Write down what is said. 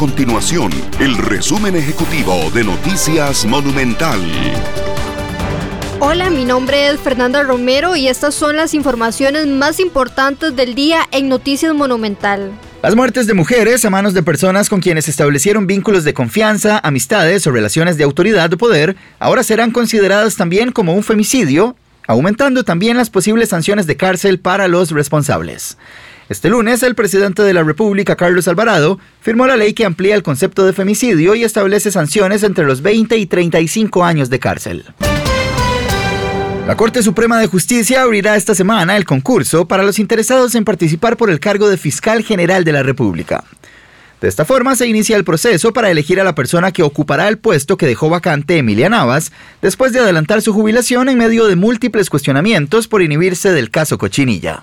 continuación el resumen ejecutivo de Noticias Monumental. Hola, mi nombre es Fernanda Romero y estas son las informaciones más importantes del día en Noticias Monumental. Las muertes de mujeres a manos de personas con quienes establecieron vínculos de confianza, amistades o relaciones de autoridad o poder ahora serán consideradas también como un femicidio, aumentando también las posibles sanciones de cárcel para los responsables. Este lunes, el presidente de la República, Carlos Alvarado, firmó la ley que amplía el concepto de femicidio y establece sanciones entre los 20 y 35 años de cárcel. La Corte Suprema de Justicia abrirá esta semana el concurso para los interesados en participar por el cargo de fiscal general de la República. De esta forma se inicia el proceso para elegir a la persona que ocupará el puesto que dejó vacante Emilia Navas después de adelantar su jubilación en medio de múltiples cuestionamientos por inhibirse del caso Cochinilla.